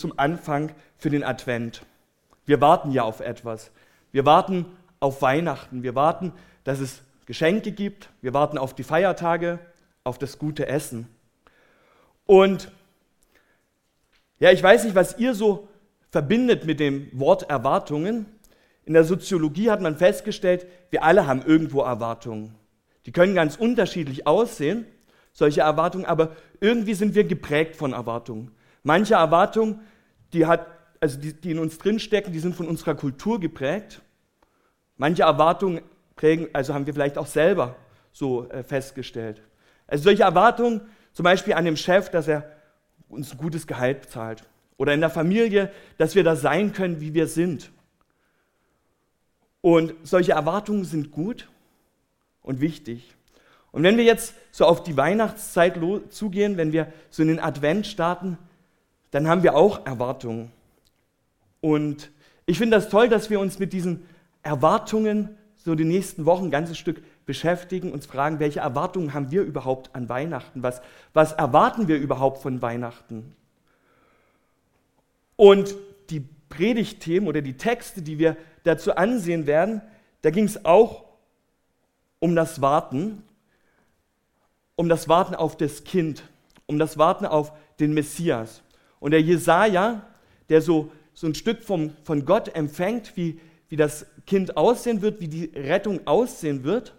zum Anfang für den Advent. Wir warten ja auf etwas. Wir warten auf Weihnachten. Wir warten, dass es Geschenke gibt. Wir warten auf die Feiertage, auf das gute Essen. Und ja, ich weiß nicht, was ihr so verbindet mit dem Wort Erwartungen. In der Soziologie hat man festgestellt, wir alle haben irgendwo Erwartungen. Die können ganz unterschiedlich aussehen, solche Erwartungen, aber irgendwie sind wir geprägt von Erwartungen. Manche Erwartungen, die, hat, also die, die in uns drinstecken, die sind von unserer Kultur geprägt. Manche Erwartungen prägen, also haben wir vielleicht auch selber so äh, festgestellt. Also solche Erwartungen, zum Beispiel an dem Chef, dass er uns ein gutes Gehalt zahlt. Oder in der Familie, dass wir da sein können, wie wir sind. Und solche Erwartungen sind gut und wichtig. Und wenn wir jetzt so auf die Weihnachtszeit zugehen, wenn wir so in den Advent starten, dann haben wir auch Erwartungen. Und ich finde das toll, dass wir uns mit diesen Erwartungen so die nächsten Wochen ein ganzes Stück beschäftigen, uns fragen, welche Erwartungen haben wir überhaupt an Weihnachten? Was, was erwarten wir überhaupt von Weihnachten? Und die Predigtthemen oder die Texte, die wir dazu ansehen werden, da ging es auch um das Warten, um das Warten auf das Kind, um das Warten auf den Messias. Und der Jesaja, der so, so ein Stück vom, von Gott empfängt, wie, wie das Kind aussehen wird, wie die Rettung aussehen wird,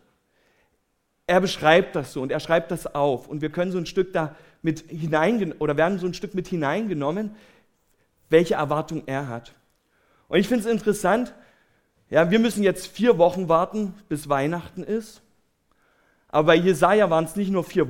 er beschreibt das so und er schreibt das auf. Und wir können so ein Stück da mit hineingenommen oder werden so ein Stück mit hineingenommen, welche Erwartung er hat. Und ich finde es interessant, ja, wir müssen jetzt vier Wochen warten, bis Weihnachten ist. Aber bei Jesaja waren es nicht nur vier Wochen.